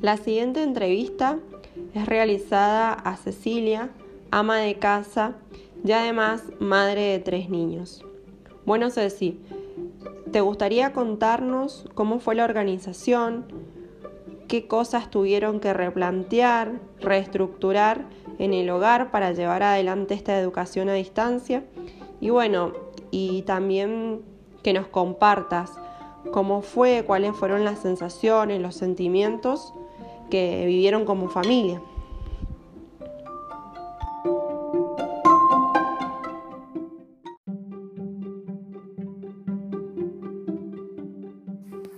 La siguiente entrevista es realizada a Cecilia, ama de casa y además madre de tres niños. Bueno, Ceci, ¿te gustaría contarnos cómo fue la organización? ¿Qué cosas tuvieron que replantear, reestructurar en el hogar para llevar adelante esta educación a distancia? Y bueno, y también que nos compartas cómo fue, cuáles fueron las sensaciones, los sentimientos que vivieron como familia.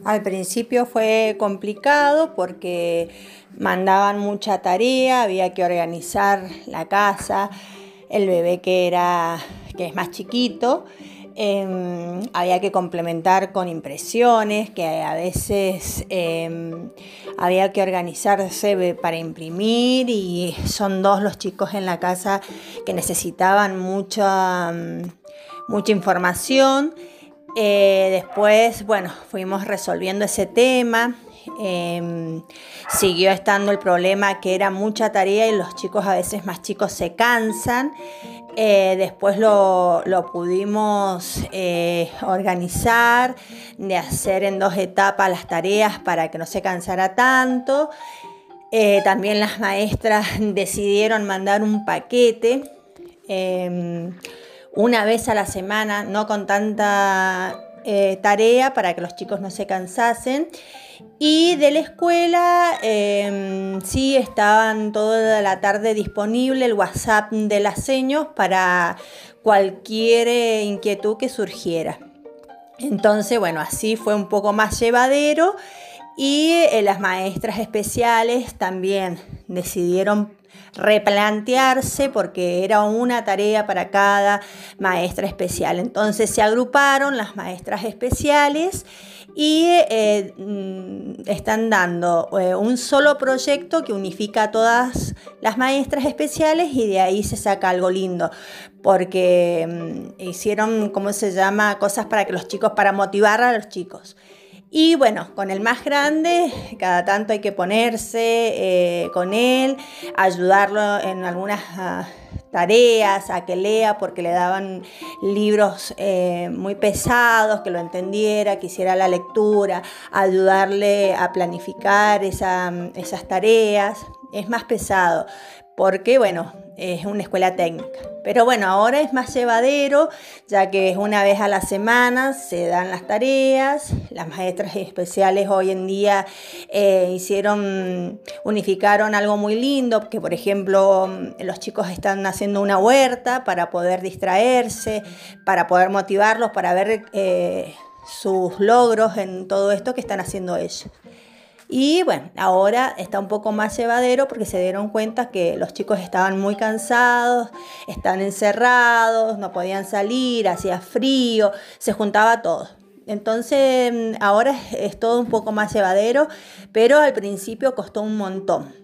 Al principio fue complicado porque mandaban mucha tarea, había que organizar la casa, el bebé que era que es más chiquito Em, había que complementar con impresiones, que a veces em, había que organizarse para imprimir y son dos los chicos en la casa que necesitaban mucha, mm, mucha información. Eh, después, bueno, fuimos resolviendo ese tema. Em, siguió estando el problema que era mucha tarea y los chicos a veces más chicos se cansan. Eh, después lo, pudimos eh, organizar, de hacer en dos etapas las tareas para que no se cansara tanto. Eh, también las maestras decidieron mandar un paquete em, una vez a la semana, no con tanta tarea para que los chicos no se cansasen. Y de la escuela em, sí estaban toda la tarde disponible el WhatsApp de las seños para cualquier eh, inquietud que surgiera. Entonces, bueno, así fue un poco más llevadero y eh, las maestras especiales también decidieron replantearse porque era una tarea para cada maestra especial. Entonces se agruparon las maestras especiales y eh, mm, están dando eh, un solo proyecto que unifica a todas las maestras especiales y de ahí se saca algo lindo porque mm, hicieron, ¿cómo se llama?, cosas para que los chicos, para motivar a los chicos. Y bueno, con el más grande, cada tanto hay que ponerse eh, con él, ayudarlo en algunas ah, tareas, a que lea, porque le daban libros eh, muy pesados, que lo entendiera, que hiciera la lectura, ayudarle a planificar esas tareas. Es más pesado, porque bueno, es una escuela técnica. Pero bueno, ahora es más llevadero, ya que es una vez a la semana, se dan las tareas. Las maestras especiales hoy en día eh, hicieron, unificaron algo muy lindo, que por ejemplo los chicos están haciendo una huerta para poder distraerse, para poder motivarlos, para ver eh, sus logros en todo esto que están haciendo ellos. Y bueno, ahora está un poco más llevadero porque se dieron cuenta que los chicos estaban muy cansados, estaban encerrados, no podían salir, hacía frío, se juntaba todo. Entonces ahora es todo un poco más llevadero, pero al principio costó un montón